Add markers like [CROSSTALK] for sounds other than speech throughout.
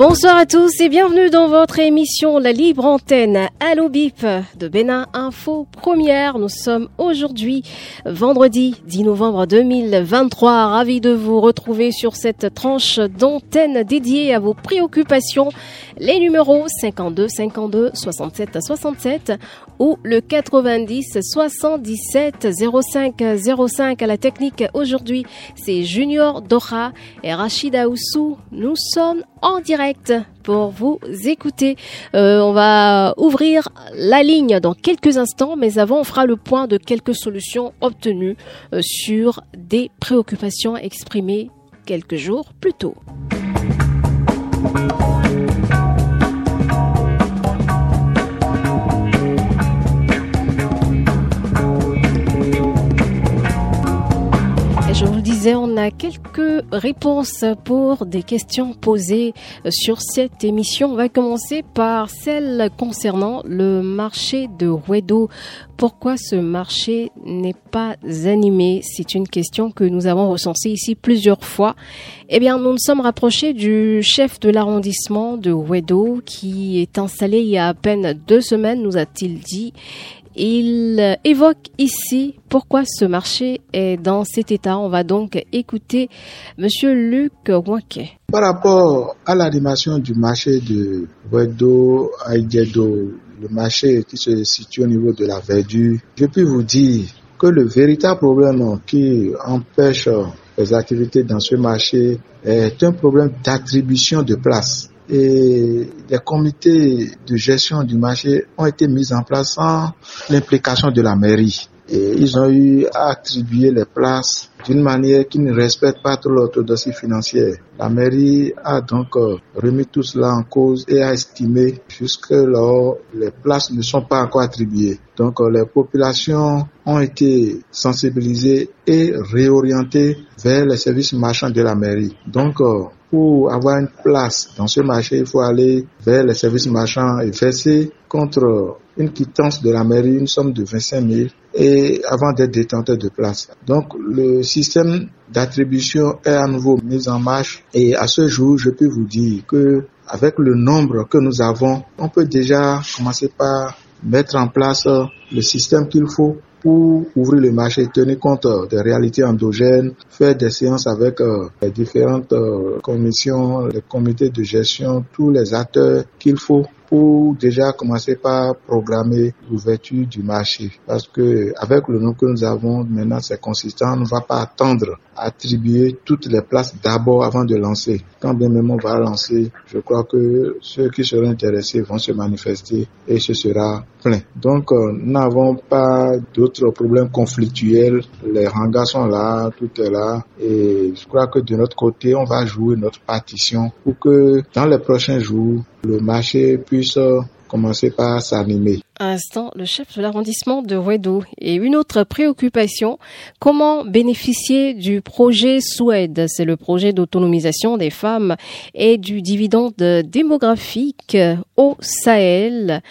Bonsoir à tous et bienvenue dans votre émission La Libre Antenne Allo Bip de Bénin Info Première. Nous sommes aujourd'hui vendredi 10 novembre 2023. Ravi de vous retrouver sur cette tranche d'antenne dédiée à vos préoccupations. Les numéros 52 52 67 67 ou le 90 77 05 05 à la technique aujourd'hui. C'est Junior Dora et Rachida Oussou. Nous sommes en direct pour vous écouter. Euh, on va ouvrir la ligne dans quelques instants, mais avant on fera le point de quelques solutions obtenues euh, sur des préoccupations exprimées quelques jours plus tôt. On a quelques réponses pour des questions posées sur cette émission. On va commencer par celle concernant le marché de Wedo. Pourquoi ce marché n'est pas animé? C'est une question que nous avons recensée ici plusieurs fois. Eh bien, nous nous sommes rapprochés du chef de l'arrondissement de Wedo qui est installé il y a à peine deux semaines, nous a-t-il dit. Il évoque ici pourquoi ce marché est dans cet état. On va donc écouter Monsieur Luc Wanke. Par rapport à l'animation du marché de Wedo Aïdjedo, le marché qui se situe au niveau de la verdure, je peux vous dire que le véritable problème qui empêche les activités dans ce marché est un problème d'attribution de place et les comités de gestion du marché ont été mis en place sans l'implication de la mairie. Et ils ont eu à attribuer les places d'une manière qui ne respecte pas trop l'orthodoxie financière. La mairie a donc euh, remis tout cela en cause et a estimé jusque là les places ne sont pas encore attribuées. Donc euh, les populations ont été sensibilisées et réorientées vers les services marchands de la mairie. Donc euh, pour avoir une place dans ce marché, il faut aller vers les services marchands et verser contre une quittance de la mairie une somme de 25 000 et avant d'être détenteur de place. Donc le système d'attribution est à nouveau mis en marche et à ce jour, je peux vous dire que avec le nombre que nous avons, on peut déjà commencer par mettre en place le système qu'il faut pour ouvrir le marché, tenir compte des réalités endogènes, faire des séances avec euh, les différentes euh, commissions, les comités de gestion, tous les acteurs qu'il faut pour déjà commencer par programmer l'ouverture du marché. Parce que avec le nom que nous avons maintenant, c'est consistant. On ne va pas attendre à attribuer toutes les places d'abord avant de lancer. Quand bien même on va lancer, je crois que ceux qui seront intéressés vont se manifester et ce sera plein. Donc, euh, nous n'avons pas d'autres problèmes conflictuels. Les hangars sont là, tout est là. Et je crois que de notre côté, on va jouer notre partition pour que dans les prochains jours, le marché puisse commencer par s'animer. Instant, le chef de l'arrondissement de Wedo. Et une autre préoccupation, comment bénéficier du projet SWED C'est le projet d'autonomisation des femmes et du dividende démographique au Sahel.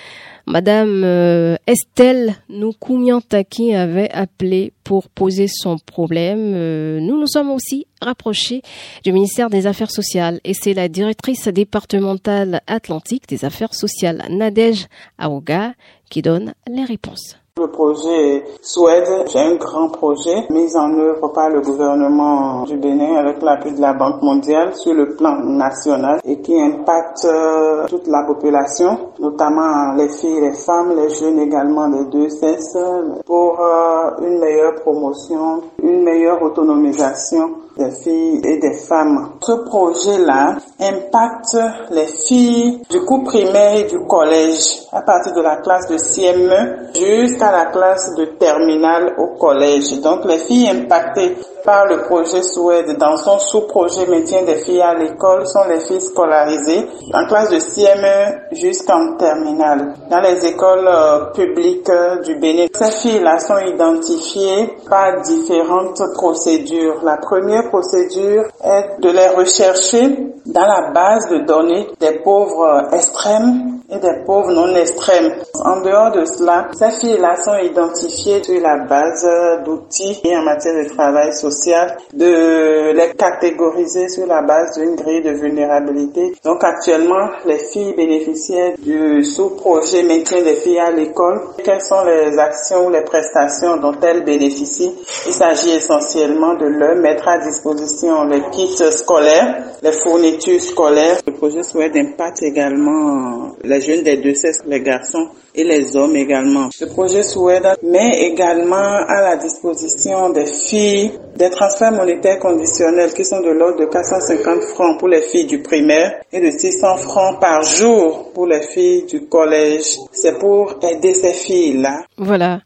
Madame euh, Estelle Nukumiantaki avait appelé pour poser son problème. Euh, nous nous sommes aussi rapprochés du ministère des Affaires sociales et c'est la directrice départementale atlantique des Affaires sociales, Nadège Aouga, qui donne les réponses. Le projet Suède, c'est un grand projet mis en œuvre par le gouvernement du Bénin avec l'appui de la Banque mondiale sur le plan national et qui impacte euh, toute la population, notamment les filles, les femmes, les jeunes également des deux sexes, pour euh, une meilleure promotion, une meilleure autonomisation des filles et des femmes. Ce projet-là impacte les filles du cours primaire et du collège à partir de la classe de CME jusqu'à la classe de terminale au collège. Donc les filles impactées par le projet SOED dans son sous-projet maintien des filles à l'école sont les filles scolarisées en classe de CME jusqu'en terminale. Dans les écoles euh, publiques euh, du Bénin, ces filles-là sont identifiées par différentes procédures. La première procédure est de les rechercher dans la base de données des pauvres extrêmes et des pauvres non extrêmes. En dehors de cela, ces filles-là sont identifiées sur la base d'outils en matière de travail social, de les catégoriser sur la base d'une grille de vulnérabilité. Donc actuellement, les filles bénéficiaires du sous-projet maintien des filles à l'école, quelles sont les actions ou les prestations dont elles bénéficient? Il s'agit essentiellement de leur mettre à disposition les kits scolaires, les fournitures scolaires. Le projet souhaite impact également les jeunes des deux sexes, les garçons et les hommes également. Le projet souhaite met également à la disposition des filles des transferts monétaires conditionnels qui sont de l'ordre de 450 francs pour les filles du primaire et de 600 francs par jour pour les filles du collège. C'est pour aider ces filles-là. Voilà.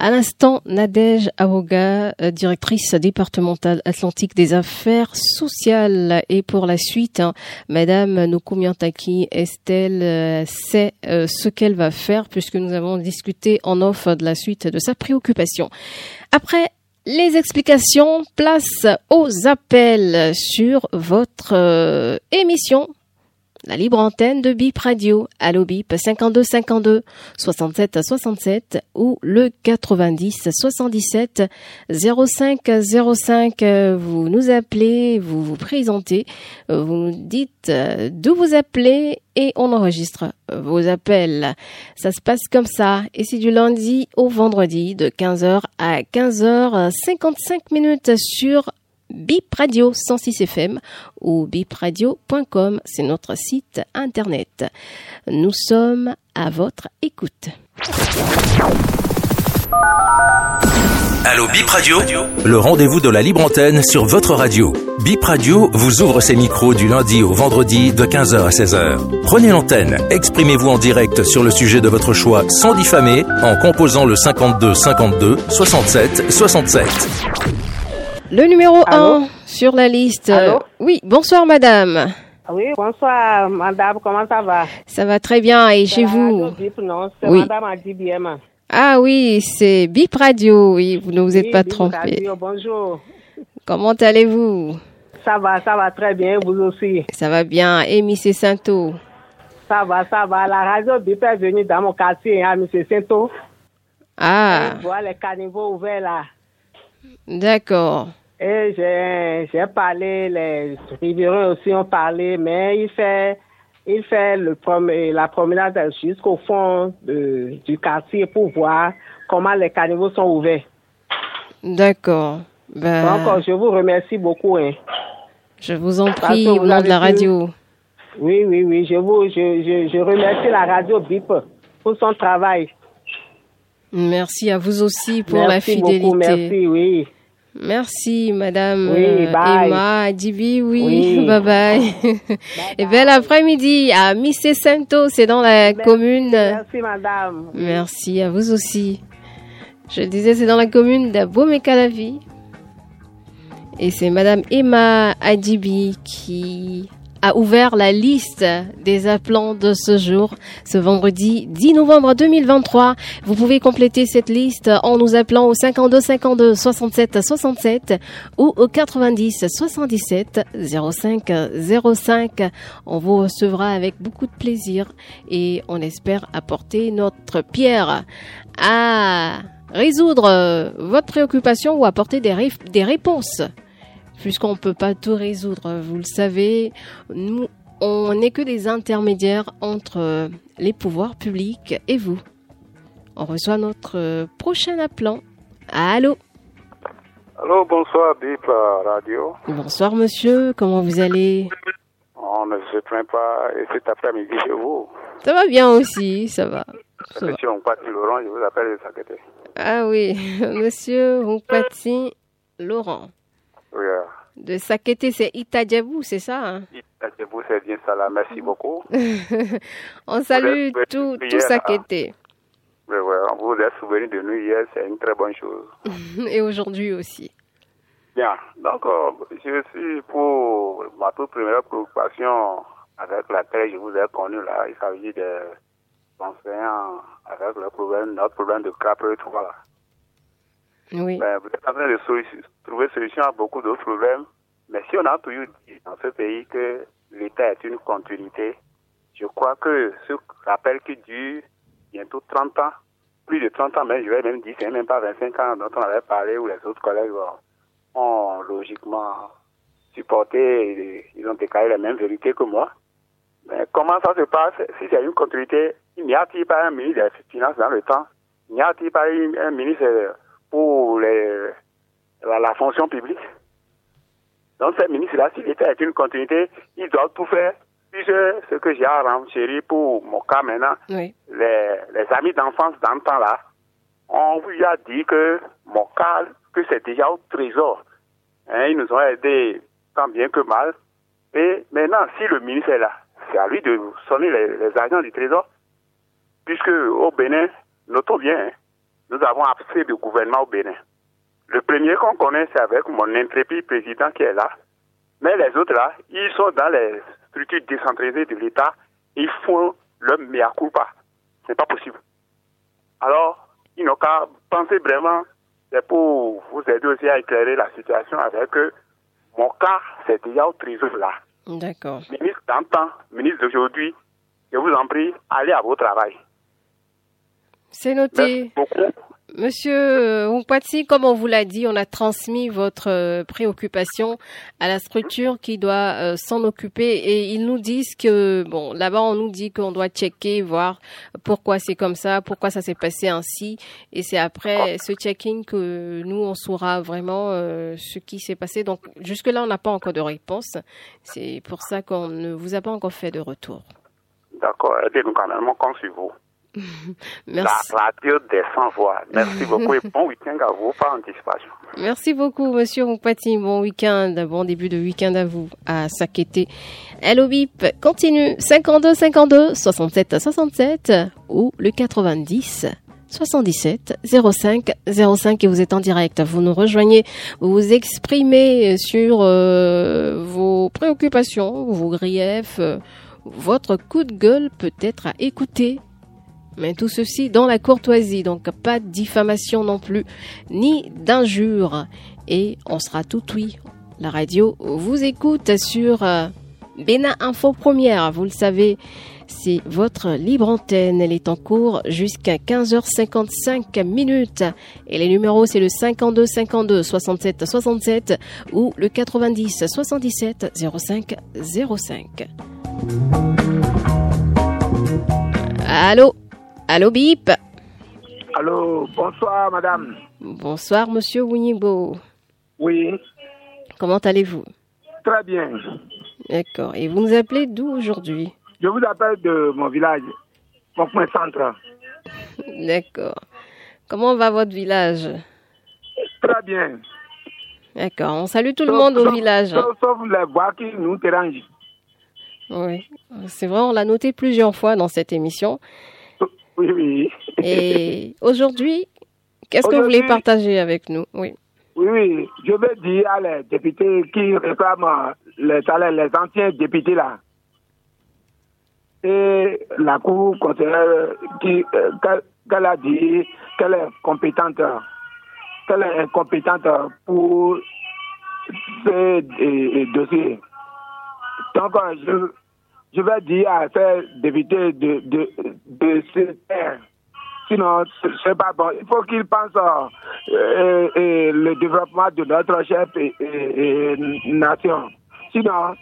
À l'instant, Nadège Awoga, euh, directrice départementale atlantique des affaires sociales. Et pour la suite, hein, Madame Nukumiantaki Estelle euh, sait euh, ce qu'elle va faire puisque nous avons discuté en off de la suite de sa préoccupation. Après les explications, place aux appels sur votre émission la libre antenne de BIP Radio. Allo BIP 52 52 67 67 ou le 90 77 05 05. Vous nous appelez, vous vous présentez, vous nous dites d'où vous appelez et on enregistre vos appels. Ça se passe comme ça et c'est du lundi au vendredi de 15h à 15h55 minutes sur Bip Radio 106 FM ou bipradio.com, c'est notre site internet. Nous sommes à votre écoute. Allô Bip Radio, le rendez-vous de la libre antenne sur votre radio. Bip Radio vous ouvre ses micros du lundi au vendredi de 15h à 16h. Prenez l'antenne, exprimez-vous en direct sur le sujet de votre choix sans diffamer en composant le 52 52 67 67. Le numéro 1 sur la liste. oui, bonsoir madame. Oui, bonsoir madame, comment ça va? Ça va très bien et chez vous? Non, oui. madame Adibiem. Ah oui, c'est Bip Radio, oui, vous ne vous êtes pas trompé. Radio, bonjour. Comment allez-vous? Ça va, ça va très bien, vous aussi. Ça va bien, et M. Santo Ça va, ça va. La radio Bip est venue dans mon quartier, hein, M. Santo. Ah. Je vois les caniveaux ouverts là. D'accord. Et j'ai parlé, les riverains aussi ont parlé, mais il fait, il fait le la promenade jusqu'au fond du quartier pour voir comment les caniveaux sont ouverts. D'accord. Ben, Donc, je vous remercie beaucoup. Hein. Je vous en prie, au nom de la radio. Oui, oui, oui. Je, vous, je, je remercie la radio BIP pour son travail. Merci à vous aussi pour la fidélité. Beaucoup, merci, oui. Merci, Madame oui, euh, Emma Dibi. Oui, [LAUGHS] bye [LAUGHS] bye. Et bel après-midi à Missé Santo, c'est dans la commune. Merci, Madame. Merci à vous aussi. Je disais, c'est dans la commune d'Abomey-Calavi. Et c'est Madame Emma Adibi qui a ouvert la liste des appelants de ce jour, ce vendredi 10 novembre 2023. Vous pouvez compléter cette liste en nous appelant au 52 52 67 67 ou au 90 77 05 05. On vous recevra avec beaucoup de plaisir et on espère apporter notre pierre à résoudre votre préoccupation ou apporter des, des réponses puisqu'on ne peut pas tout résoudre. Vous le savez, nous, on n'est que des intermédiaires entre les pouvoirs publics et vous. On reçoit notre prochain appelant. Allô? Allô, bonsoir, Bip Radio. Bonsoir, monsieur. Comment vous allez? On ne se plaint pas. Et cet après-midi chez vous Ça va bien aussi, ça va. monsieur Onkpati Laurent, je vous appelle de Sakete. Ah oui, [LAUGHS] monsieur Onkpati Laurent. De Sakete, c'est Itadjabou, c'est ça hein? Itadjabou, c'est bien ça là. Merci beaucoup. [LAUGHS] On salue tout, tout Sakete. Oui, oui. vous êtes souvenu de nous hier, c'est une très bonne chose. [LAUGHS] Et aujourd'hui aussi. Bien, donc euh, je suis pour ma toute première préoccupation avec laquelle je vous ai connu là, il s'agit des enseignants avec le problème, notre problème de CAPRE 3 là. Oui. Ben, vous êtes en train de trouver solution à beaucoup d'autres problèmes, mais si on a toujours dit dans ce pays que l'État est une continuité, je crois que ce rappel qui dure bientôt 30 ans, plus de 30 ans, mais je vais même dire, c'est même pas 25 ans dont on avait parlé, où les autres collègues ont, logiquement supporté, ils ont déclaré les mêmes vérités que moi. Mais comment ça se passe? Si c'est une continuité, n'y a-t-il pas un ministre des Finances dans le temps? N'y a-t-il pas un ministre pour les, la, la fonction publique Donc, ces ministres-là, si l'État est une continuité, ils doivent tout faire. Puisque ce que j'ai à renchérir pour mon cas maintenant, Oui. les, les amis d'enfance dans le temps là, on lui a dit que mon cas, que c'est déjà au trésor. Hein, ils nous ont aidés tant bien que mal. Et maintenant, si le ministre est là, c'est à lui de sonner les, les agents du trésor. Puisque au Bénin, notons bien, hein, nous avons assez de gouvernement au Bénin. Le premier qu'on connaît, c'est avec mon intrépide président qui est là. Mais les autres là, ils sont dans les structures décentralisées de l'État. Ils font le mea culpa. C'est pas possible. Alors, ils n'ont qu'à penser vraiment, c'est pour vous aider aussi à éclairer la situation avec eux. Mon cas, c'est déjà au trésor là. D'accord. Ministre d'antan, ministre d'aujourd'hui, je vous en prie, allez à votre travail. C'est Merci noté. beaucoup. Monsieur euh, Ompatsi, comme on vous l'a dit, on a transmis votre euh, préoccupation à la structure qui doit euh, s'en occuper et ils nous disent que, bon, là-bas on nous dit qu'on doit checker, voir pourquoi c'est comme ça, pourquoi ça s'est passé ainsi et c'est après ce checking que nous on saura vraiment ce qui s'est passé. Donc jusque-là on n'a pas encore de réponse. C'est pour ça qu'on ne vous a pas encore fait de retour. D'accord, aidez-nous quand même, sur vous. [LAUGHS] Merci. La radio des voix. Merci beaucoup et [LAUGHS] bon week-end à vous par anticipation. Merci beaucoup, monsieur Rompati. Bon week-end, bon début de week-end à vous, à Sakété. Hello Bip, continue. 52 52 67 67 ou le 90 77 05 05 et vous êtes en direct. Vous nous rejoignez, vous vous exprimez sur euh, vos préoccupations, vos griefs, votre coup de gueule peut-être à écouter mais tout ceci dans la courtoisie, donc pas de diffamation non plus, ni d'injures. Et on sera tout oui. La radio vous écoute sur euh, Bénin Info Première, vous le savez. C'est votre libre antenne. Elle est en cours jusqu'à 15h55 minutes. Et les numéros, c'est le 52 52 67 67 ou le 90 77 05 05. Allô Allô Bip Allô, bonsoir madame. Bonsoir Monsieur Winibo. Oui, Comment allez-vous très bien. D'accord. Et vous nous appelez d'où aujourd'hui Je vous appelle de mon village, mon point centre. D'accord. Comment va votre village Très bien. D'accord. On salue tout le Sauf- monde au village. Sauf, sauf les voix qui nous dérangent. Oui. C'est vrai, on l'a noté plusieurs fois dans cette émission. Oui, oui. Et aujourd'hui, qu'est-ce que vous voulez partager avec nous? Oui. Oui, oui. Je veux dire à les députés qui réclament les salaires, les anciens députés là. Et la Cour euh, qu'elle- a dit qu'elle est compétente, qu'elle est incompétente pour ces euh, dossiers. Donc, je, je vais dire à ces députés de, de, de se taire. Sinon, ce n'est pas bon. Il faut qu'ils pensent euh, euh, le développement de notre chef et, nation. Sinon,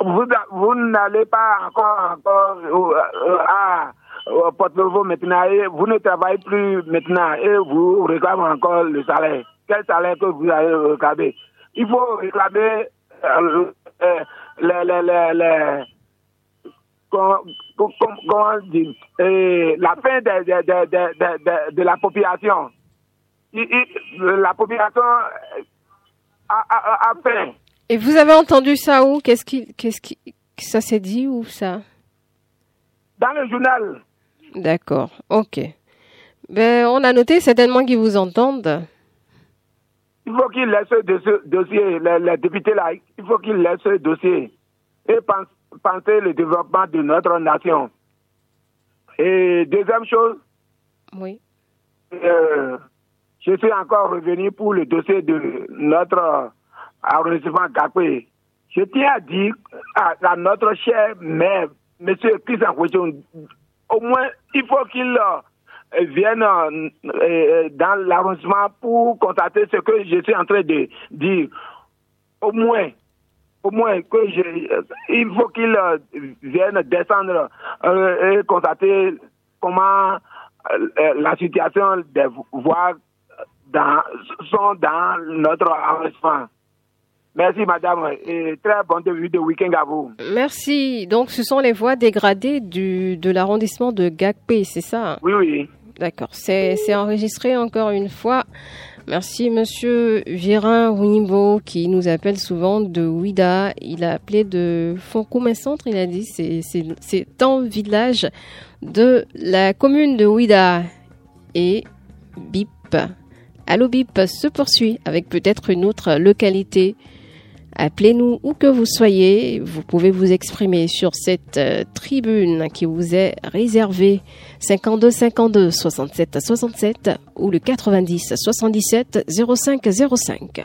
vous, vous n'allez pas encore, encore euh, à au porte-nouveau maintenant et vous ne travaillez plus maintenant et vous réclamez encore le salaire. Quel salaire que vous allez réclamer Il faut réclamer euh, euh, les, les, les, les, comment, dire, euh, la fin de, de, de, de, la population. La population a, a, a- a faim. Et vous avez entendu ça où? Qu'est-ce qui, qu'est-ce qui, ça s'est dit où ça? Dans le journal, D'accord. Ok. Ben, on a noté certainement qu'ils vous entendent. Il faut qu'il laisse ce dossier, les, députés là, il faut qu'ils laissent ce dossier et pense, penser le développement de notre nation. Et deuxième chose, oui. Euh, je suis encore revenu pour le dossier de notre arrondissement Gapé. Je tiens à dire à, notre cher maire, M. Christian au moins, il faut qu'il euh, vienne euh, dans l'arrondissement pour constater ce que je suis en train de dire. Au moins, au moins que je, il faut qu'il vienne descendre et constater comment la situation des voies dans, sont dans notre arrondissement. Merci, madame, et très bon début de week-end à vous. Merci. Donc, ce sont les voies dégradées du, de l'arrondissement de Gakpé, c'est ça Oui, oui. D'accord. C'est enregistré encore une fois. Merci, monsieur Virin Wimbo, qui nous appelle souvent de Ouida. Il a appelé de Foncoumé Centre. Il a dit c'est un village de la commune de Ouida. Et BIP. Allo BIP se poursuit avec peut-être une autre localité Appelez-nous où que vous soyez. Vous pouvez vous exprimer sur cette euh, tribune qui vous est réservée 52 52 67 67 ou le 90 77 05 05.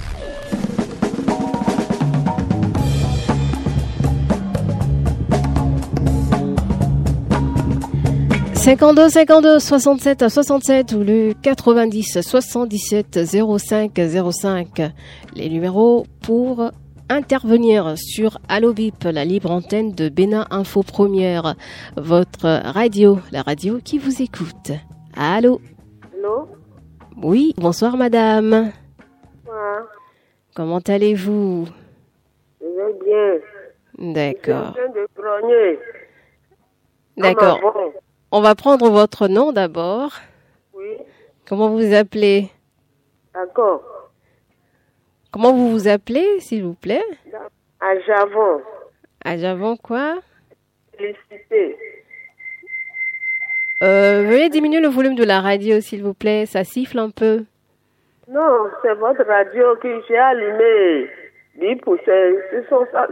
52 52 67 67 ou le 90 77 05 05. Les numéros pour intervenir sur Allo Bip, la libre antenne de Bénin Info Première, votre radio, la radio qui vous écoute. Allô Allô Oui, bonsoir madame. Bonsoir. Comment allez-vous? Je vais bien. D'accord. Je de D'accord. On va prendre votre nom d'abord. Oui. Comment vous vous appelez? D'accord. Comment vous vous appelez, s'il vous plaît? À Javon. À Javon quoi? Félicité. Euh, veuillez diminuer le volume de la radio, s'il vous plaît. Ça siffle un peu. Non, c'est votre radio que j'ai allumée.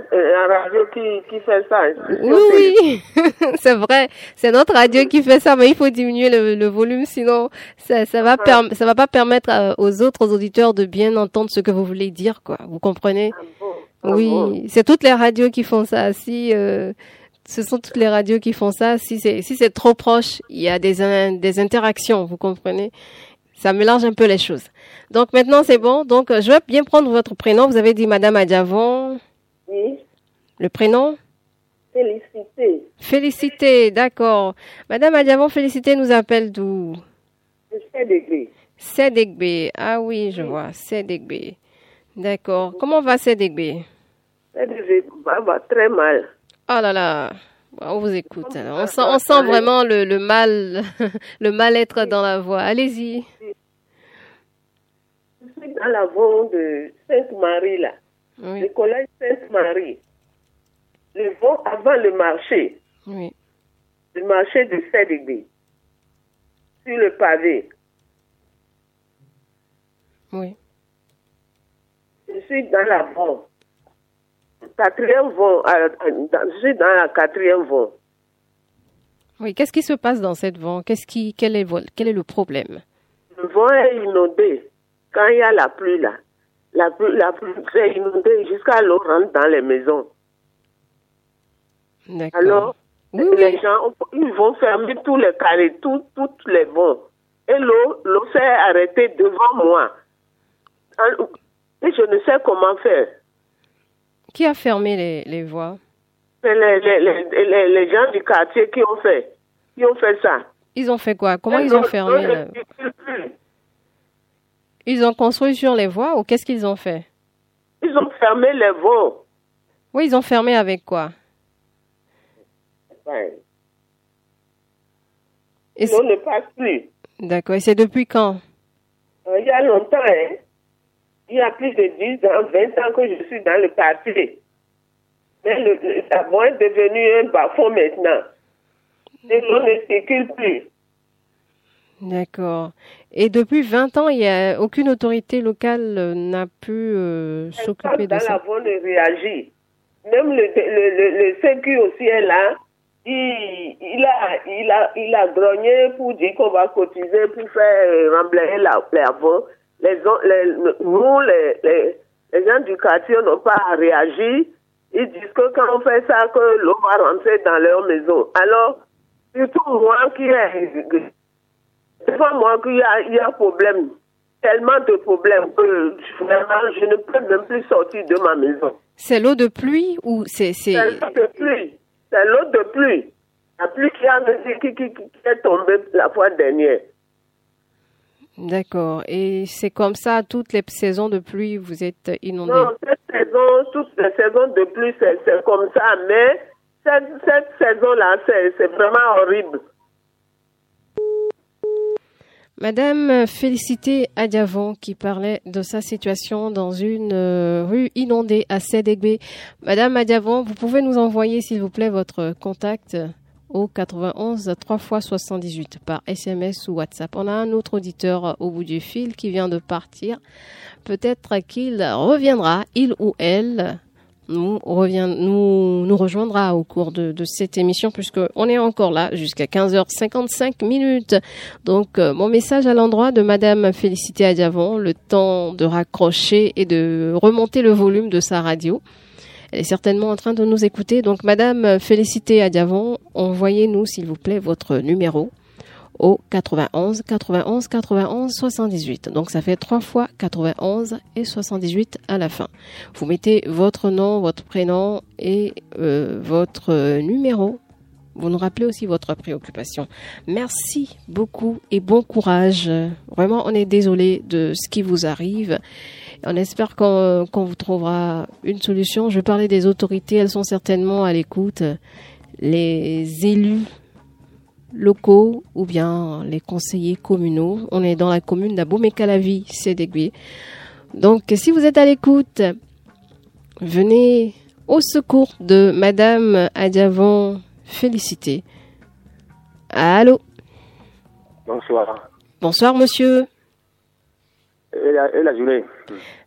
C'est la radio qui, fait ça. Oui, oui. [LAUGHS] c'est vrai. C'est notre radio qui fait ça, mais il faut diminuer le, volume, sinon ça, ça va ça va pas permettre euh, aux autres auditeurs de bien entendre ce que vous voulez dire, quoi. Vous comprenez? Ah ah Oui, c'est toutes les radios qui font ça. Si euh, ce sont toutes les radios qui font ça, si c'est si c'est trop proche, il y a des des interactions, vous comprenez? Ça mélange un peu les choses. Donc maintenant, c'est bon. Donc, euh, je vais bien prendre votre prénom. Vous avez dit Madame Adjavon. Oui. Le prénom Félicité. Félicité, d'accord. Madame Adjavon, Félicité nous appelle d'où? Sédégbe. Sédégbe. Ah oui, je vois. Sédégbe. D'accord. Comment va Sédégbe Sédégbe va, très mal. Oh là là. On vous écoute. On sent, on sent vraiment le, le mal, [LAUGHS] le mal-être dans la voix. Allez-y dans la vente de Sainte-Marie, là. Le collège Sainte-Marie. Le vent avant le marché. Oui. Le marché de Sédébé. Sur le pavé. Oui. Je suis dans la. Quatrième vent, je suis dans la quatrième vent. Oui, qu'est-ce qui se passe dans cette vent? Qu'est-ce qui, quel est, quel est le problème? Le vent est inondé. Quand il y a la pluie là, la pluie, la pluie est inondée jusqu'à l'eau rentre dans les maisons. Alors, les gens ils vont fermer tous les carrés, tout, toutes les vents. Et l'eau, l'eau s'est arrêtée devant moi. Et je ne sais comment faire. Qui a fermé les, les voies? Les, les, les, les, gens du quartier qui ont fait, qui ont fait ça. Ils ont fait quoi? Comment ils ont fermé Ils ont construit sur les voies ou qu'est-ce qu'ils ont fait? Ils ont fermé les voies. Oui, ils ont fermé avec quoi? Et On ne passe plus. D'accord. Et c'est depuis quand? Euh, Il y a longtemps, hein. Il y a plus de 10 ans, 20 ans que je suis dans le quartier. Mais le, la voie est devenue un bas maintenant. Et l'eau ne circule plus. D'accord. Et depuis 20 ans, il y a aucune autorité locale euh, n'a pu euh, s'occuper de ça. La ne réagit. Même le, le, le, le sécu aussi est là. Il, il, a, il, a, il a grogné pour dire qu'on va cotiser pour faire remblayer la, la voie. Les, les, nous, les, les, les gens du quartier n'ont pas réagi. Ils disent que quand on fait ça, que l'eau va rentrer dans leur maison. Alors, surtout moi qui ai, c'est pas moi qu'il y a, il y a problème, tellement de problèmes que vraiment, je ne peux même plus sortir de ma maison. C'est l'eau de pluie ou c'est... C'est l'eau de pluie. C'est l'eau de pluie. La pluie qui, a, qui, qui, qui est tombée la fois dernière. D'accord. Et c'est comme ça, toutes les saisons de pluie, vous êtes inondés Non, cette saison, toutes les saisons de pluie, c'est comme ça. Mais cette, cette saison-là, c'est vraiment horrible. Madame Félicité Adiavon qui parlait de sa situation dans une euh, rue inondée à Sédégbé. Madame Adiavon, vous pouvez nous envoyer s'il vous plaît votre contact? Au 91 3 x 78 par SMS ou WhatsApp. On a un autre auditeur au bout du fil qui vient de partir. Peut-être qu'il reviendra, il ou elle, nous, revient, nous, nous rejoindra au cours de, cette émission puisque on est encore là jusqu'à 15h55 minutes. Donc, euh, mon message à l'endroit de Madame Félicité Adiavon, le temps de raccrocher et de remonter le volume de sa radio. Elle est certainement en train de nous écouter. Donc, Madame Félicité Adiavon, envoyez-nous, s'il vous plaît, votre numéro au 91 91 91 78. Donc ça fait trois fois 91 et 78 à la fin. Vous mettez votre nom, votre prénom et euh, votre numéro. Vous nous rappelez aussi votre préoccupation. Merci beaucoup et bon courage. Vraiment, on est désolé de ce qui vous arrive. On espère qu'on vous trouvera une solution. Je vais parler des autorités, elles sont certainement à l'écoute. Les élus locaux ou bien les conseillers communaux. On est dans la commune d'Abomey-Calavi, Sédégué. Donc, si vous êtes à l'écoute, venez au secours de Madame Adiavon Félicité. Allô? Bonsoir. Bonsoir, monsieur. Et la, journée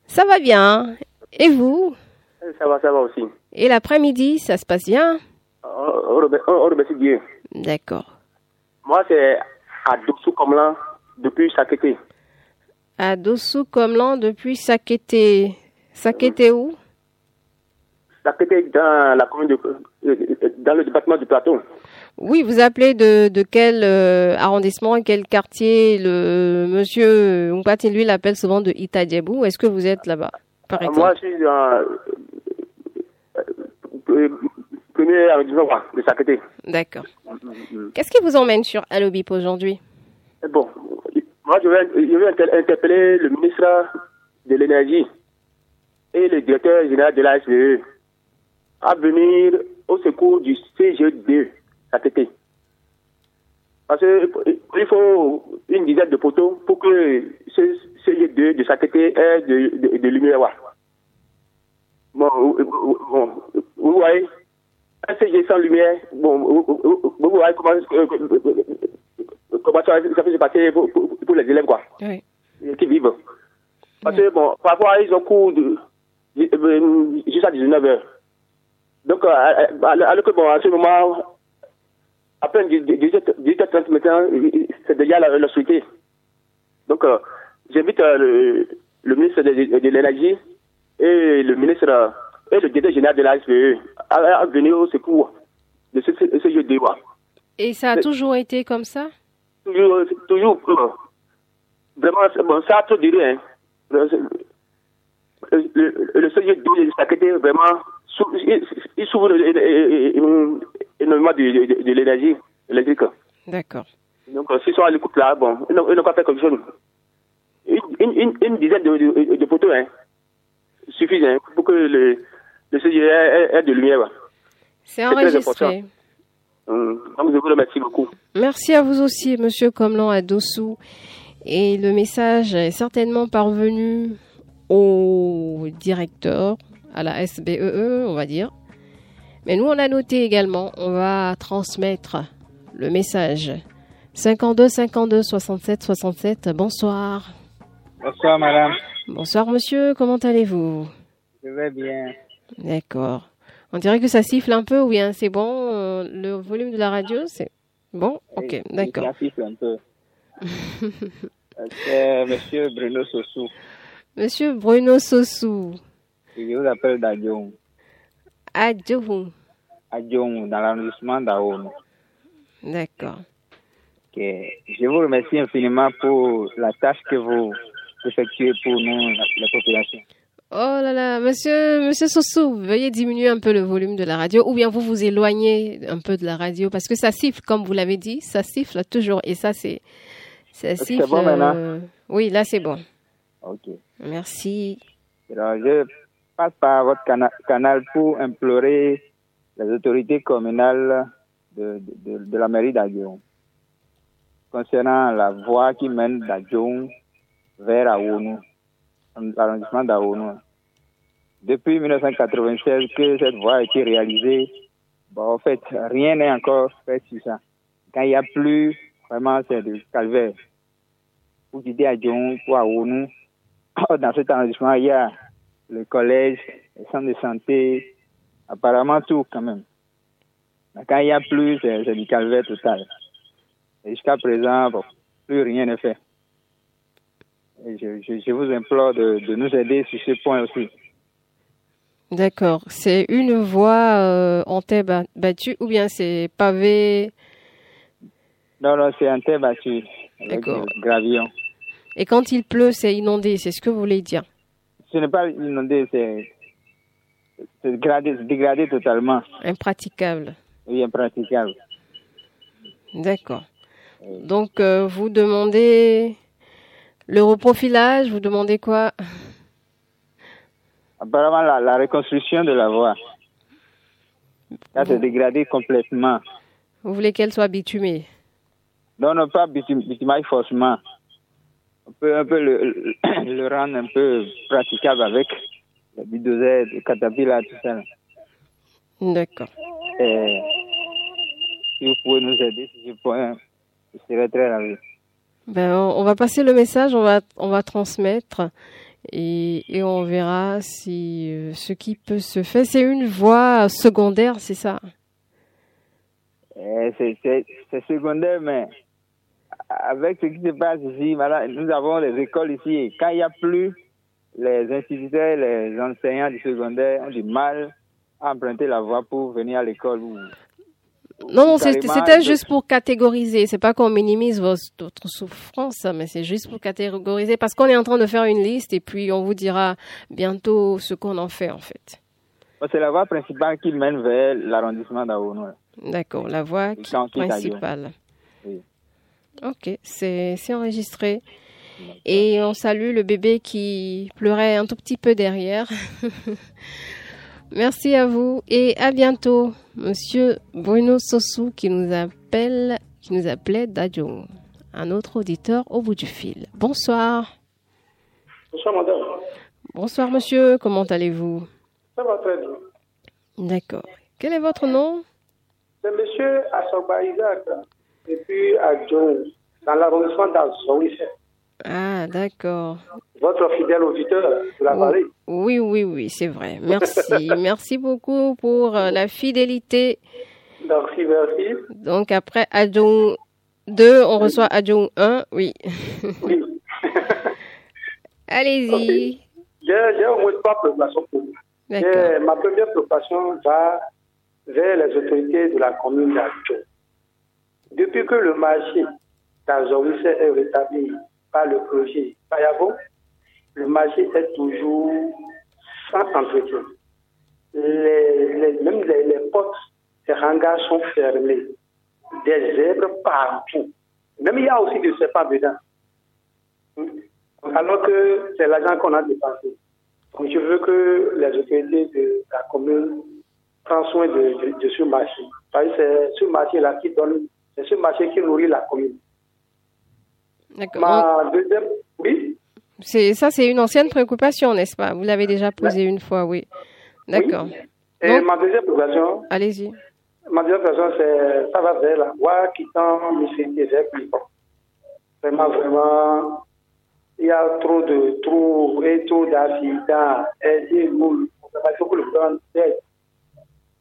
Ça va bien. Et vous Ça va, ça va aussi. Et l'après-midi, ça se passe bien On, remercie Dieu. D'accord. Moi, c'est à Dossou Comlan depuis Sakété. À Dossou Comlan depuis Sakété. Sakété où Sakété dans la commune de, dans le département du plateau. Oui, vous appelez de, quel euh, arrondissement quel quartier le monsieur Mpati, lui, l'appelle souvent de Itadjebou. Est-ce que vous êtes là-bas, par ah, exemple Moi, je suis dans euh, euh, premier arrondissement de Sakété. D'accord. Mm, mm, mm, Qu'est-ce qui vous emmène sur Alobip aujourd'hui? Eh bon, moi, je vais, je interpeller le ministre de l'Énergie et le directeur général de la HVE à venir au secours du CG2 ATP. Parce qu'il euh, faut une dizaine de poteaux pour que ce, ce de, de SATP ait de, de, de lumière. Bon, euh, euh, bon, vous voyez, un CG sans lumière, bon, vous voyez comment, comment ça, ça peut se passer pour, pour, les élèves, quoi, qui vivent. Parce que, bon, parfois, ils ont cours de, jusqu'à 19h. Donc, alors à ce moment, après 18h30 maintenant, c'est déjà la, la suite. Donc, euh, j'invite euh, le, le, ministre de, de, l'énergie et le ministre et le directeur général de la SPE à, à, venir au secours de ce, ce, ce jeu de débat. Et ça a Mais, toujours été comme ça? Toujours, toujours. Euh, vraiment, bon, ça a trop duré. Hein. Le, le, le, le jeu de ça a été vraiment. Il, il s'ouvre énormément de, de, de l'énergie électrique. D'accord. Donc, euh, s'ils sont à l'écoute là, bon, ils n'ont pas fait quelque chose. Une, une, une dizaine de, de, de photos hein, suffisent hein, pour que le, le CGE ait, ait de lumière. C'est enregistré. Hum, donc, je vous remercie beaucoup. Merci à vous aussi, Monsieur Comlan Adossou. Et le message est certainement parvenu au directeur, à la SBEE, on va dire. Mais nous, on a noté également, on va transmettre le message. 52 52 67 67, bonsoir. Bonsoir, madame. Bonsoir, monsieur, comment allez-vous? Je vais bien. D'accord. On dirait que ça siffle un peu ou bien c'est bon euh, Le volume de la radio, c'est bon? Ok, d'accord. Ça siffle un peu. [LAUGHS] c'est monsieur Bruno Sossou. Monsieur Bruno Sossou. Je vous appelle d'Adjong. Adjong. Adjong, dans l'arrondissement d'Aono. D'accord. Okay. Je vous remercie infiniment pour la tâche que vous effectuez pour nous, la, la population. Oh là là, monsieur, monsieur Sossou, veuillez diminuer un peu le volume de la radio ou bien vous vous éloignez un peu de la radio parce que ça siffle, comme vous l'avez dit, ça siffle toujours et ça c'est. Ça siffle. C'est bon maintenant euh... Oui, là c'est bon. Ok. Merci. Alors, je par votre cana canal pour implorer les autorités communales de, de, la mairie d'Aguillon concernant la voie qui mène d'Adjong vers Aonou, l'arrondissement d'Aonou. Depuis 1996 que cette voie a été réalisée, bon, en fait, rien n'est encore fait sur ça. Quand il n'y a plus, vraiment, c'est du calvaire. Pour quitter Adjong, pour Aonou, [COUGHS] dans cet arrondissement, il y a le collège, le centre de santé, apparemment tout quand même. Mais quand il n'y a plus, c'est du calvaire total. Et jusqu'à présent, bon, plus rien n'est fait. Et je, je, je, vous implore de, de, nous aider sur ce point aussi. D'accord. C'est une voie euh, en terre battue ou bien c'est pavé? Non, non, c'est en terre battue. D'accord. Gravillon. Et quand il pleut, c'est inondé, c'est ce que vous voulez dire? Ce n'est pas inondé, c'est dégradé, dégradé totalement. Impraticable. Oui, impraticable. D'accord. Donc, euh, vous demandez le reprofilage, vous demandez quoi? Apparemment, la, la, reconstruction de la voie. Là, c'est dégradé complètement. Vous voulez qu'elle soit bitumée? Non, non, pas bitum, bitumage forcément. On peut un peu le, rendre [CLEARS THROAT] un peu praticable avec le bulldozer, le caterpillar, tout ça. D'accord. Si vous pouvez nous aider sur ce point, je serais très ravi. Ben, on, on, va passer le message, on va, on va transmettre et, et on verra si euh, ce qui peut se faire. C'est une voie secondaire, c'est ça? Eh, C'est secondaire, mais avec ce qui se passe ici, voilà, nous avons les écoles ici. Et quand il n'y a plus, les instituteurs, les enseignants du secondaire ont du mal à emprunter la voie pour venir à l'école. Non, non, c'était juste pour catégoriser. C'est pas qu'on minimise votre souffrance, mais c'est juste pour catégoriser parce qu'on est en train de faire une liste et puis on vous dira bientôt ce qu'on en fait en fait. C'est la voie principale qui mène vers l'arrondissement d'Aono. D'accord, la voie qui, principale. Oui. Ok, c'est enregistré. Et on salue le bébé qui pleurait un tout petit peu derrière. [LAUGHS] Merci à vous et à bientôt, Monsieur Bruno Sossou qui nous appelle, qui nous appelait Dajong, un autre auditeur au bout du fil. Bonsoir. Bonsoir, madame. Bonsoir, monsieur. Comment allez-vous? Ça va très bien. D'accord. Quel est votre nom? C'est monsieur Assoba Isaac, depuis à Djong, dans l'arrondissement d'Azoïs. Ah, Ah, d'accord. Votre fidèle auditeur de la vallée. Oui, oui, oui, c'est vrai. Merci. [LAUGHS] merci beaucoup pour euh, la fidélité. Merci, merci. Donc après Adjong 2, on reçoit Adjong 1, oui. Oui. [LAUGHS] Allez-y. J'ai j'ai au moins trois préoccupations pour vous. Ma première préoccupation va vers les autorités de la commune d'Adjo. Depuis que le marché d'Azoris est rétabli par le projet Payabo, le marché est toujours sans entretien. Les, les- même les, les portes des hangars sont fermées. Des zèbres partout. Même il y a aussi des serpents dedans. Alors que c'est l'argent qu'on a dépensé. Donc je veux que les autorités de la commune prennent soin de, de, de ce marché. Parce que c'est ce marché-là qui donne, c'est ce marché qui nourrit la commune. D'accord. Ma deuxième, oui, C'est ça, c'est une ancienne préoccupation, n'est-ce pas? Vous l'avez déjà posée une fois, oui. D'accord. et Donc- ma deuxième préoccupation, Allez-y. ma deuxième préoccupation, c'est, ça va vers la voie quittant Mississippi vers Clipon. Vraiment, vraiment, il y a trop de trous et trop d'accidents. Aidez-nous. Il faut que le aide.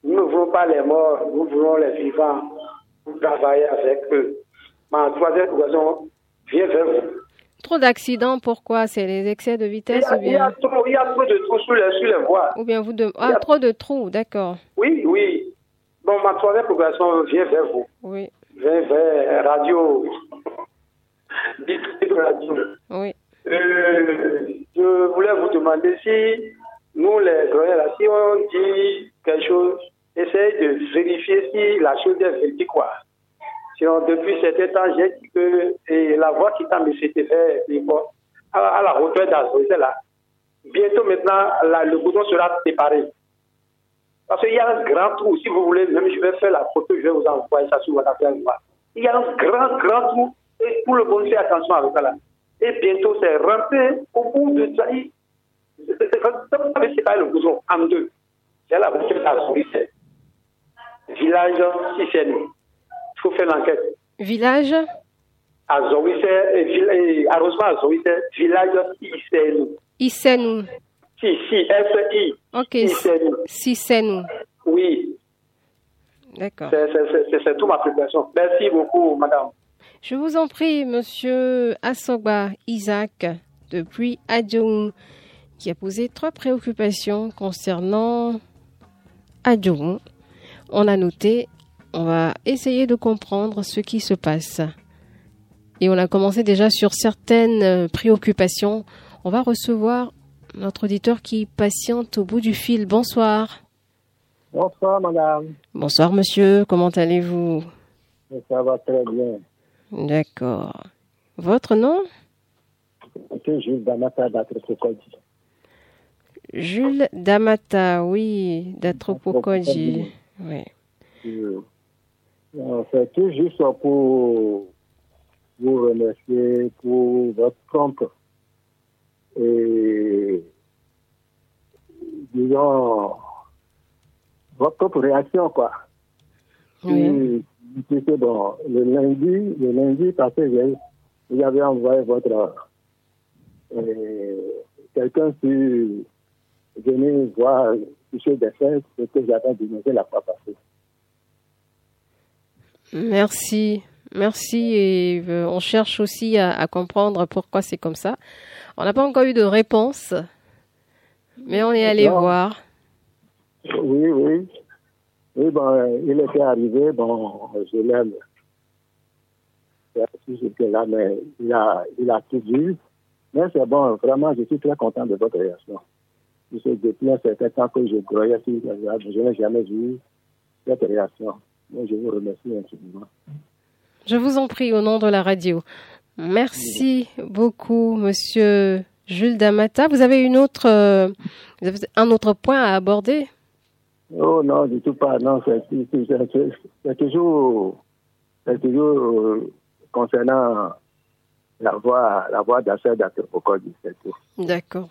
Nous ne voulons pas les morts, nous voulons les vivants pour travailler avec eux. Ma troisième préoccupation vient vers vous. Trop d'accidents, pourquoi? C'est les excès de Il y, vitesse a, ou il y a trop, il y a trop de trous sur les, sur les voies. Ou bien vous de... Ah, trop de trous, d'accord. Oui, oui. Bon, ma troisième préoccupation vient vers vous. Oui, Vient vers Radio. District Radio. oui. Euh, je voulais vous demander si nous, les là, si on dit quelque chose, essayez de vérifier si la chose est véridique, quoi. Sinon, depuis certain temps, j'ai dit que la voie qui t'a mis c'était fait à, à la hauteur d'Azor, c'est là. Bientôt maintenant, le bouton sera séparé. Parce qu'il y a un grand trou, si vous voulez, même je vais faire la photo, je vais vous envoyer ça sur votre affaire. Il y a un grand, grand trou, et pour le bon, faites attention avec ça. Et bientôt, c'est rentré au bout de ça. c'est- c'est- c'est- Vous c'est pas le bouton en deux. C'est la voiture d'Azoris. Village Sissène. Il faut faire l'enquête. Village? Et arrondissement Azoris, village Sissène. Issenou. Si, si, S-I. Ok, Sissène. Oui, D'accord. c'est tout ma préparation. Merci beaucoup, madame. Je vous en prie, monsieur Asogba Isaac, depuis Adjoung, qui a posé trois préoccupations concernant Adjoung. On a noté, on va essayer de comprendre ce qui se passe. Et on a commencé déjà sur certaines euh, préoccupations. On va recevoir notre auditeur qui patiente au bout du fil. Bonsoir. Bonsoir, madame. Bonsoir, monsieur. Comment allez-vous? Ça va très bien. D'accord. Votre nom? Jules Damata. Jules Damata, oui, d'Atropokodji. Oui. Euh, C'est tout juste pour vous remercier pour votre compte. Et disons, votre propre réaction, quoi. Oui. Et, bon, le lundi, le lundi passé, j'ai- vous avez envoyé votre euh, quelqu'un sur venir voir toucher des que j'avais dénoncé la fois passée. Merci. Merci. Et euh, on cherche aussi à, à comprendre pourquoi c'est comme ça. On n'a pas encore eu de réponse, mais on est allé Non. voir. Oui, oui. Oui, bon, il était arrivé, bon, je l'aime. J'étais là, mais il a, il a tout vu. Mais c'est bon, vraiment, je suis très content de votre réaction. Parce que depuis un certain temps que je croyais sur je n'ai jamais vu cette réaction. Mais je vous remercie infiniment. Je vous en prie au nom de la radio. Merci beaucoup, monsieur Jules Damata. Vous avez une autre, euh, un autre point à aborder? Oh non, du tout pas. Non, c'est toujours, toujours euh, concernant la voie, la voie c'est tout. D'accord,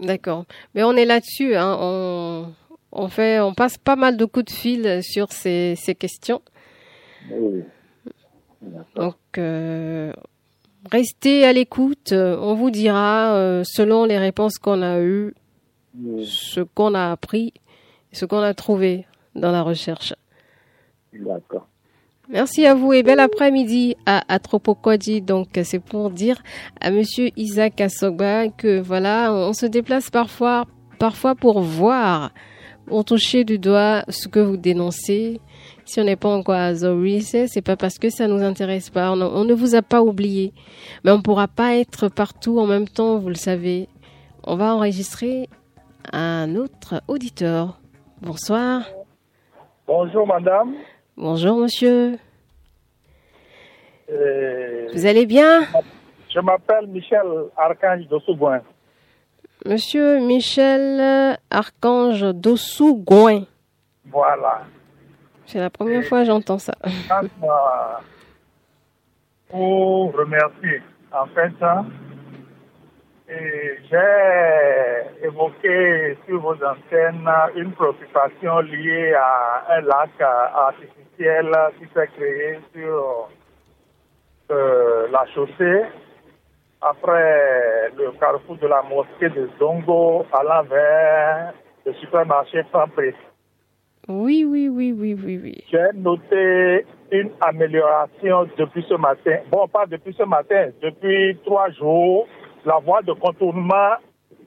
d'accord. Mais on est là-dessus. Hein. On, fait, on passe pas mal de coups de fil sur ces, questions. Donc, euh, Restez à l'écoute. On vous dira, euh, selon les réponses qu'on a eues, ce qu'on a appris, ce qu'on a trouvé dans la recherche. D'accord. Merci à vous et bel après-midi à Atropocodi. Donc, c'est pour dire à monsieur Isaac Assogba que voilà, on se déplace parfois, parfois pour voir, pour toucher du doigt ce que vous dénoncez. Si on n'est pas encore à Zoris, c'est pas parce que ça nous intéresse pas. On, on ne vous a pas oublié. Mais on pourra pas être partout en même temps, vous le savez. On va enregistrer un autre auditeur. Bonsoir. Bonjour madame. Bonjour monsieur. Euh, Vous allez bien? Je m'appelle Michel Archange de Sougouin. Monsieur Michel Archange Dossou-Gouin. Voilà. C'est la première fois que j'entends ça. [LAUGHS] Pour remercier, en fait, hein, j'ai évoqué sur vos antennes une préoccupation liée à un lac artificiel qui s'est créé sur euh, la chaussée après le carrefour de la mosquée de Zongo allant vers le supermarché Franprix. Oui, oui, oui, oui, oui, oui. J'ai noté une amélioration depuis ce matin. Bon, pas depuis ce matin, depuis trois jours, la voie de contournement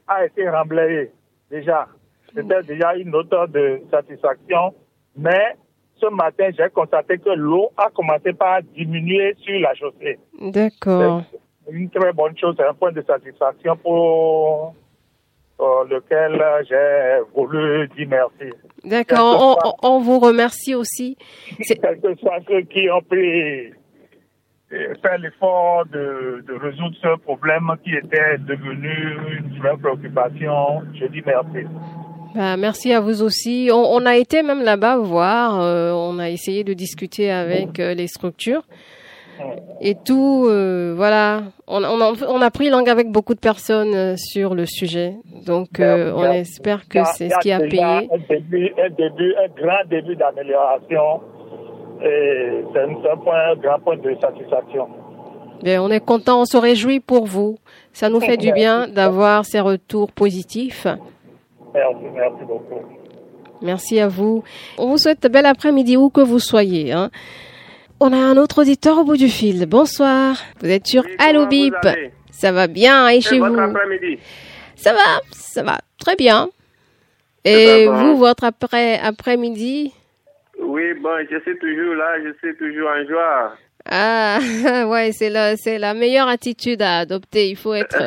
a été remblayée. Déjà, c'était déjà une note de satisfaction, mais ce matin, j'ai constaté que l'eau a commencé par diminuer sur la chaussée. D'accord. C'est une très bonne chose, c'est un point de satisfaction pour euh, lequel j'ai voulu dire merci. D'accord, on, on, vous remercie aussi. Quelques ceux qui ont pris faire l'effort de, de, résoudre ce problème qui était devenu une vraie préoccupation. Je dis merci. Bah, merci à vous aussi. On, on a été même là-bas voir, euh, on a essayé de discuter avec euh, les structures. Et tout, euh, voilà, on, on, a, on, a, pris langue avec beaucoup de personnes euh, sur le sujet. Donc, euh, on espère que c'est ce qui a payé. Un début, un, début, un grand début d'amélioration. Et c'est un, point, un grand point de satisfaction. Bien, on est content, on se réjouit pour vous. Ça nous fait du bien d'avoir ces retours positifs. Merci, merci beaucoup. Merci à vous. On vous souhaite bel après-midi où que vous soyez. Hein. On a un autre auditeur au bout du fil. Bonsoir. Vous êtes sur oui, Allo Bip. Ça va bien et chez votre vous? après-midi Ça va, ça va très bien. Et vous, votre après après-midi? Oui, bon, je suis toujours là, je suis toujours en joie. Ah, [LAUGHS] ouais, c'est la, c'est la meilleure attitude à adopter. Il faut être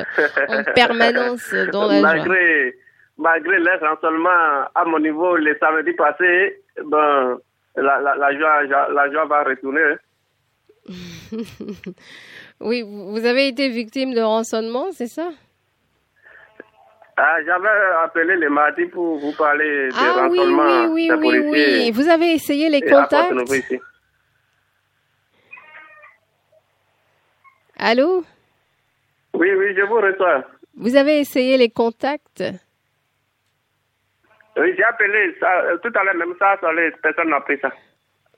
en [LAUGHS] permanence dans la malgré, joie. Malgré l'air seulement à mon niveau le samedi passé, ben, la, la, la, joie, la joie va retourner. [LAUGHS] oui, vous avez été victime de rançonnement, c'est ça? Ah, J'avais appelé le mardi pour vous parler de ah, oui, oui, des oui, policiers. oui, Vous avez essayé les contacts. Allô? Oui, oui, je vous reçois. Vous avez essayé les contacts? Oui, j'ai appelé ça, tout à l'heure, même ça, ça les personnes n'ont pris ça.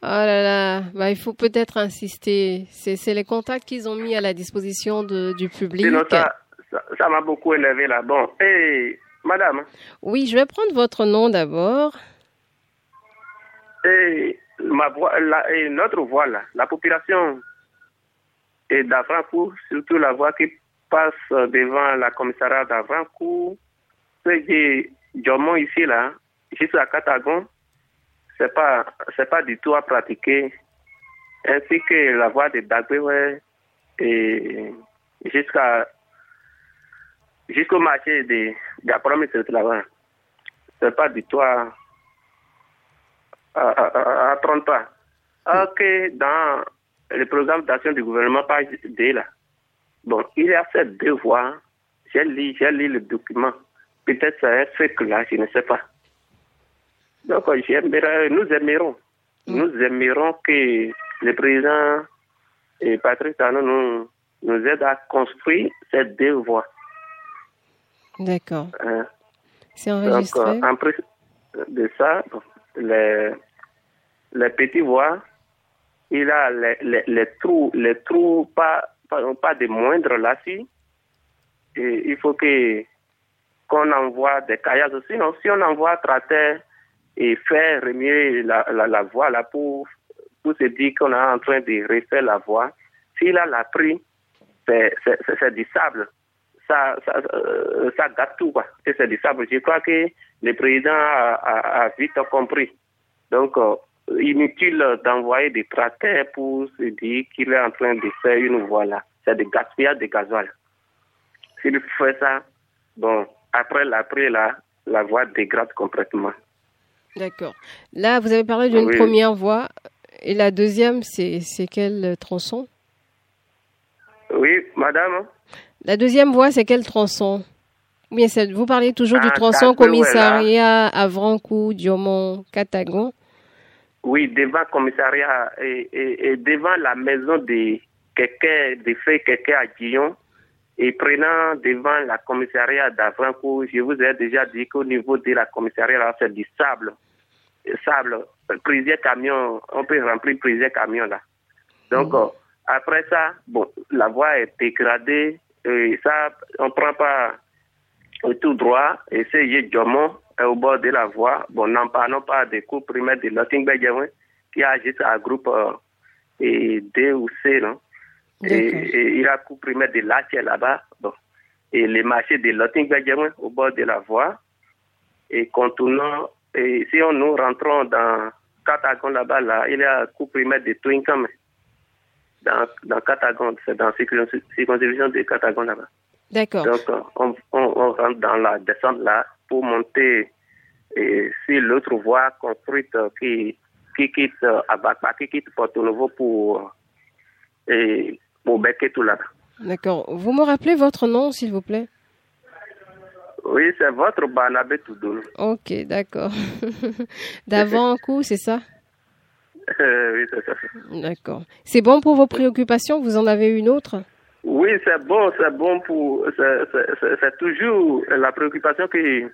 Oh là là, bah, il faut peut-être insister. C'est, c'est les contacts qu'ils ont mis à la disposition de, du public. Sinon, ça, ça, m'a beaucoup énervé là. Bon, et madame, Oui, je vais prendre votre nom d'abord. et ma voix, la, et notre voix là, la population et d'Avrancourt, surtout la voix qui passe devant la commissariat d'Avrancourt, c'est que Jomon ici là, jusqu'à Katagon, c'est pas, c'est pas du tout à pratiquer, ainsi que la voix de Dagbewe et jusqu'à jusqu'au marché de d'Apromis là c'est pas du tout à, à, à, pas. Alors que dans le programme d'action du gouvernement, page D, là, bon, il y a ces deux voix. J'ai lu, j'ai lu le document. Peut-être ça est fait là, je ne sais pas. Donc, nous aimerons, nous aimerons que le président et Patrick Talon nous, nous aide à construire ces deux voies. D'accord. C'est Donc, enregistré. euh, en plus de ça, les, les petits voies, il a les, les, les trous, les trous pas pas, pas des moindres là, si. Et il faut que qu'on envoie des caillages. Sinon, si on envoie tracteur et faire remuer la, la, la voie là pour, pour se dire qu'on est en train de refaire la voie, s'il a la pris, c'est du sable. Ça, ça, ça gâte tout, quoi. Et c'est du sable. Je crois que le président a, a, a vite compris. Donc, euh, inutile d'envoyer des tracteurs pour se dire qu'il est en train de faire une voie là. C'est du gaspillage de gasoil. S'il fait ça, bon, après l'après là, la voie dégrade complètement. D'accord. Là, vous avez parlé d'une Oui. première voie. Et la deuxième, c'est quel tronçon? Oui, madame La deuxième voie, c'est quel tronçon? Bien vous parlez toujours du Ah, tronçon commissariat Avrancou, Diomont, Catagon. Oui, devant commissariat et, et, et devant la maison de quelqu'un, de frères quelqu'un à Guillon, et prenant devant la commissariat d'Avrancourt, je vous ai déjà dit qu'au niveau de la commissariat, c'est du sable. Sable, plusieurs camions, on peut remplir plusieurs camions là. Donc, euh, après ça, bon, la voie est dégradée, et ça, on prend pas tout droit, et c'est Yedjomon, au bord de la voie. Bon, n'en parlons pas des cours primaires de Lottingberg, qui a juste un groupe euh, et D ou C, non? Et, et il y a cours primaire de Lache là-bas, bon. Et les marchés de Lottingberg, au bord de la voie. Et contournant, et si on nous rentrons dans Catagon là-bas, là, il y a un cours primaire de Twinkam. Dans, dans Catagon, c'est dans la circonscription de Catagon là-bas. D'accord. Donc, on, on, on rentre dans la descente là pour monter et sur l'autre voie construite qui, qui quitte euh, Abakpa, qui quitte Porto Novo pour, euh, et, pour tout là. D'accord. Vous me rappelez votre nom, s'il vous plaît? Oui, c'est votre Banabé Toudoul. Ok, d'accord. [LAUGHS] D'Avrancou, [LAUGHS] c'est ça? Oui, c'est ça. D'accord. C'est bon pour vos préoccupations? Vous en avez une autre? Oui, c'est bon, c'est bon pour. c'est- toujours la préoccupation qui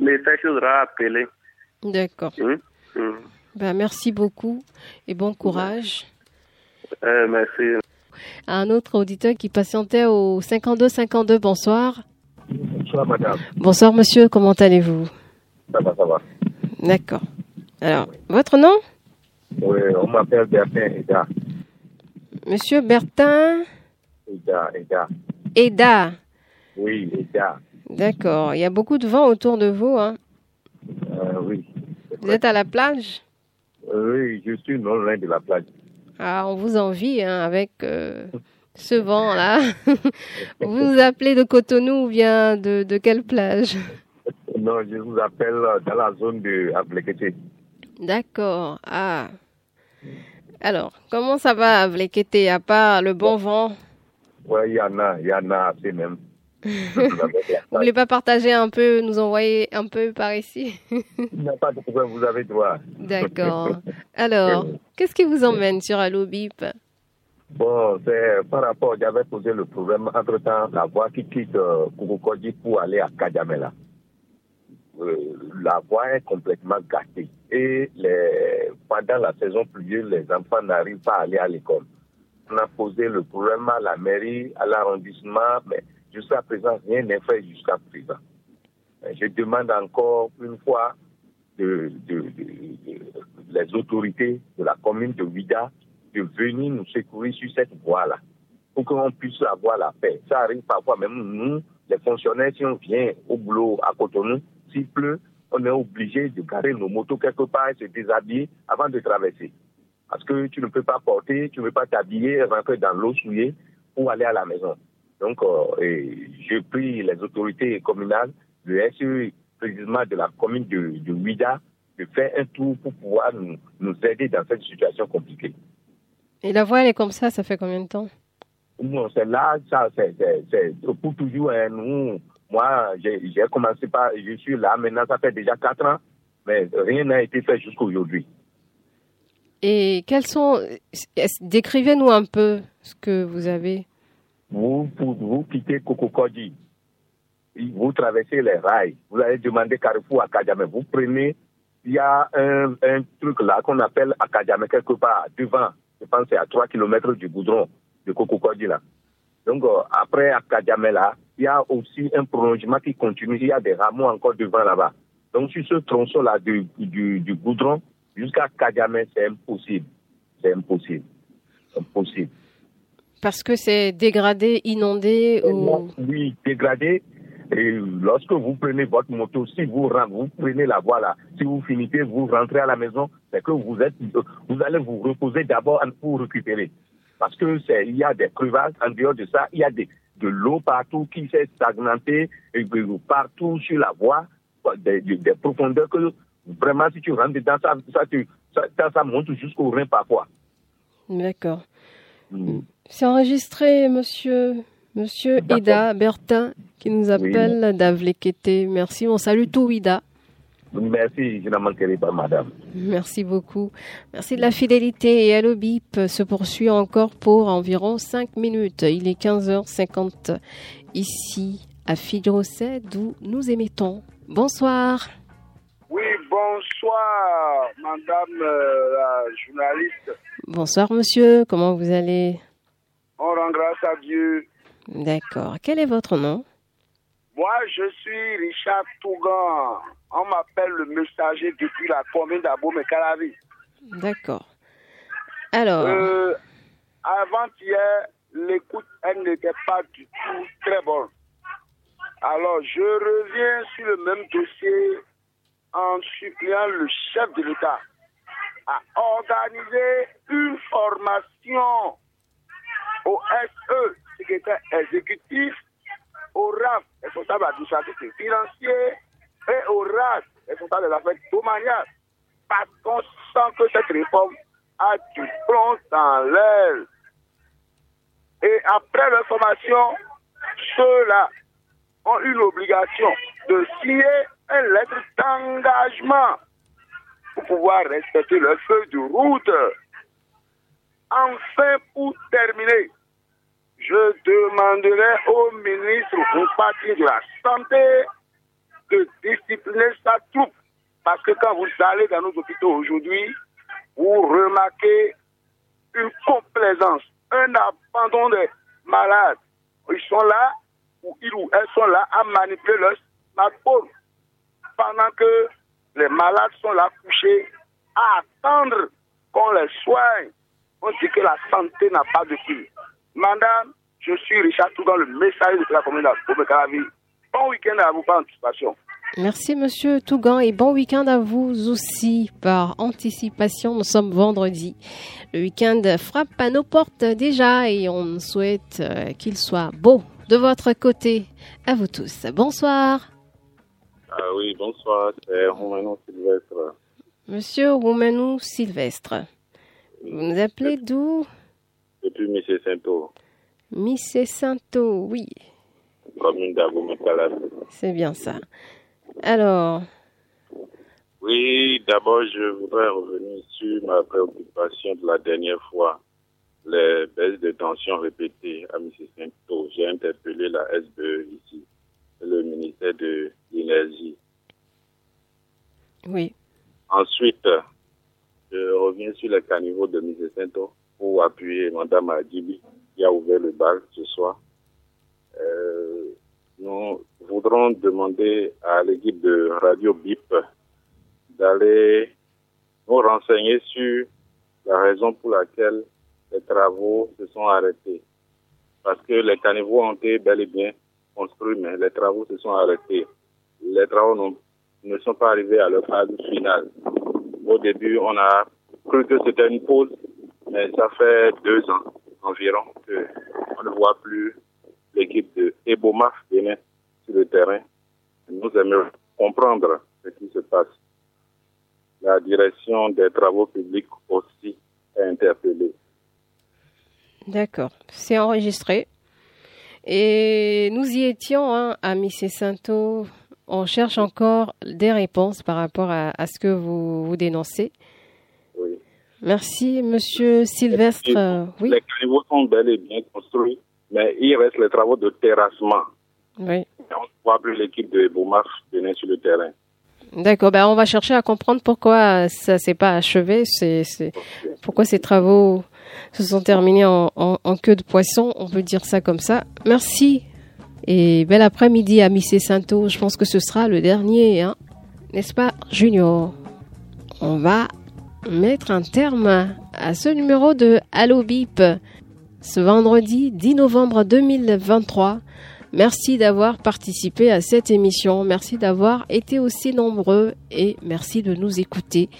me fait chose à appeler. D'accord. Hum, hum. Ben, merci beaucoup et bon courage. Euh, merci. Un autre auditeur qui patientait au 52-52, bonsoir. Bonsoir, madame. Bonsoir, monsieur, comment allez-vous? Ça va, ça va. D'accord. Alors, votre nom? Oui, on m'appelle Bertin Eda. Monsieur Bertin? Eda, Eda. Eda. Oui, Eda. D'accord. Il y a beaucoup de vent autour de vous. Hein. Euh, oui. Vous êtes à la plage? Oui, je suis non loin de la plage. Ah, on vous envie hein, avec euh, ce vent-là. [LAUGHS] vous vous appelez de Cotonou ou bien de, de quelle plage? Non, je vous appelle dans la zone de Ablekete. D'accord. Ah. Alors, comment ça va, Vlekete, à part le bon vent? Oui, il y en a, il y en a assez même. [LAUGHS] Vous voulez pas partager un peu, nous envoyer un peu par ici? [LAUGHS] Il n'y a pas de problème, vous avez droit. D'accord. Alors, [LAUGHS] qu'est-ce qui vous emmène sur Allo Bip Bon, c'est par rapport, j'avais posé le problème entre-temps, la voie qui quitte euh, pour aller à Kajamela. Euh, la voie est complètement gâtée. Et pendant la saison pluvieuse, les enfants n'arrivent pas à aller à l'école. On a posé le problème à la mairie, à l'arrondissement, mais jusqu'à présent, rien n'est fait jusqu'à présent. Je demande encore une fois de- les autorités de la commune de Ouida de venir nous secourir sur cette voie-là pour qu'on puisse avoir la paix. Ça arrive parfois, même nous, les fonctionnaires, si on vient au boulot à Cotonou, s'il pleut, on est obligé de garer nos motos quelque part et se déshabiller avant de traverser. Parce que tu ne peux pas porter, tu ne peux pas t'habiller, rentrer dans l'eau souillée pour aller à la maison. Donc, euh, je prie les autorités communales, le SE, précisément de la commune de, de Ouida, de faire un tour pour pouvoir nous, nous aider dans cette situation compliquée. Et la voie, elle est comme ça, ça fait combien de temps? Non, c'est là, ça, c'est pour toujours. hein, nous, moi, j'ai, commencé par, je suis là maintenant, ça fait déjà quatre ans, mais rien n'a été fait jusqu'aujourd'hui. Et quels sont... Décrivez-nous un peu ce que vous avez. Vous, pour vous quitter Kokokodji, vous traversez les rails, vous allez demander Carrefour à Kadjamé, vous prenez, il y a un, un truc là qu'on appelle Akadjamé quelque part devant, je pense que c'est à 3 km du goudron de Kokokodji là. Donc, euh, après, à Kadjamela, il y a aussi un prolongement qui continue. Il y a des rameaux encore devant là-bas. Donc, sur ce tronçon-là du, du, du goudron jusqu'à Kadjamel, c'est impossible. C'est impossible. Impossible. Parce que c'est dégradé, inondé ou... Oui, dégradé. Et lorsque vous prenez votre moto, si vous, vous prenez la voie là, si vous finissez, vous rentrez à la maison, c'est que vous êtes, vous allez vous reposer d'abord pour récupérer. Parce que c'est, il y a des crevasses. En dehors de ça, il y a des, de l'eau partout qui s'est stagnantée et partout sur la voie, des, des, profondeurs que vraiment si tu rentres dedans, ça, ça, ça, ça monte jusqu'au rein parfois. D'accord. Mm. C'est enregistré, monsieur, monsieur Ida Bertin, qui nous appelle oui. d'Avlekete. Merci, on salue tout Ida. Merci, je n'en manquerai pas, madame. Merci beaucoup. Merci de la fidélité. Et Allo Bip se poursuit encore pour environ 5 minutes. Il est 15h50 ici à Fidrosset, d'où nous émettons. Bonsoir. Oui, bonsoir, madame euh, la journaliste. Bonsoir, monsieur. Comment vous allez? On rend grâce à Dieu. D'accord. Quel est votre nom? Moi, je suis Richard Tougan. On m'appelle le messager depuis la commune d'Abom et Calavi. D'accord. Alors. Euh, Avant-hier, l'écoute, elle n'était pas du tout très bonne. Alors, je reviens sur le même dossier en suppliant le chef de l'État à organiser une formation au SE, secrétaire exécutif, au RAF, responsable administratif et financier, et au RAS, responsable de l'affaire domaniale, parce qu'on sent que cette réforme a du plomb dans l'aile. Et après leur formation, ceux-là ont une obligation de signer une lettre d'engagement pour pouvoir respecter leur feuille de route. Enfin, pour terminer, je demanderai au ministre au parti de la Santé de discipliner sa troupe. Parce que quand vous allez dans nos hôpitaux aujourd'hui, vous remarquez une complaisance, un abandon des malades. Ils sont là, ils ou elles sont là à manipuler leur smartphone. Pendant que les malades sont là couchés à attendre qu'on les soigne. On dit que la santé n'a pas de prix. Madame, je suis Richard Tougan, le messager de la commune de Bon week-end à vous par anticipation. Merci Monsieur Tougan et bon week-end à vous aussi par anticipation. Nous sommes vendredi. Le week-end frappe à nos portes déjà et on souhaite euh, qu'il soit beau de votre côté. À vous tous. Bonsoir. Ah oui, bonsoir. C'est Romanou Sylvestre. Monsieur Romanou Sylvestre. Vous nous appelez d'où? Depuis Missé Sainto. Missé Sainto, oui. Commune. C'est bien ça. Alors? Oui, d'abord, je voudrais revenir sur ma préoccupation de la dernière fois. Les baisses de tension répétées à M. J'ai interpellé la SBE ici, le ministère de l'Énergie. Oui. Ensuite, je reviens sur le caniveau de M. Pour appuyer Mme Adibi qui a ouvert le bal ce soir. Euh, nous voudrons demander à l'équipe de Radio BIP d'aller nous renseigner sur la raison pour laquelle les travaux se sont arrêtés. Parce que les caniveaux ont été bel et bien construits, mais les travaux se sont arrêtés. Les travaux ne sont pas arrivés à leur phase finale. Au début, on a cru que c'était une pause, mais ça fait deux ans environ qu'on ne voit plus l'équipe de Ebomaf Bénin sur le terrain. Nous aimerions comprendre ce qui se passe. La direction des travaux publics aussi est interpellée. D'accord, c'est enregistré. Et nous y étions hein, à Missé Santo. On cherche encore des réponses par rapport à, à ce que vous, vous dénoncez. Oui. Merci, Monsieur Sylvestre. Les, oui. les caniveaux sont bel et bien construits, mais il reste les travaux de terrassement. Oui. On ne voit plus l'équipe de Boumaf venir sur le terrain. D'accord, ben on va chercher à comprendre pourquoi ça s'est pas achevé, c'est, pourquoi ces travaux se sont terminés en, queue de poisson, on peut dire ça comme ça. Merci et bel après-midi à Missé Santo. Je pense que ce sera le dernier, hein. n'est-ce pas, Junior? On va mettre un terme à ce numéro de Allo Bip ce vendredi 10 novembre 2023. Merci d'avoir participé à cette émission. Merci d'avoir été aussi nombreux et merci de nous écouter.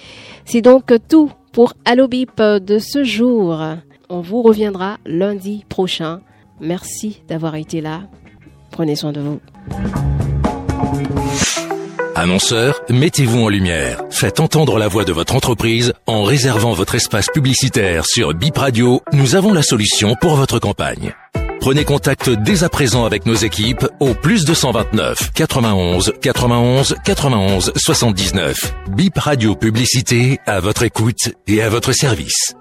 C'est donc tout pour Allo Bip de ce jour. On vous reviendra lundi prochain. Merci d'avoir été là. Prenez soin de vous. Annonceur, mettez-vous en lumière. Faites entendre la voix de votre entreprise en réservant votre espace publicitaire sur Bip Radio. Nous avons la solution pour votre campagne. Prenez contact dès à présent avec nos équipes au plus 229 91 91 91 79. Bip Radio Publicité à votre écoute et à votre service.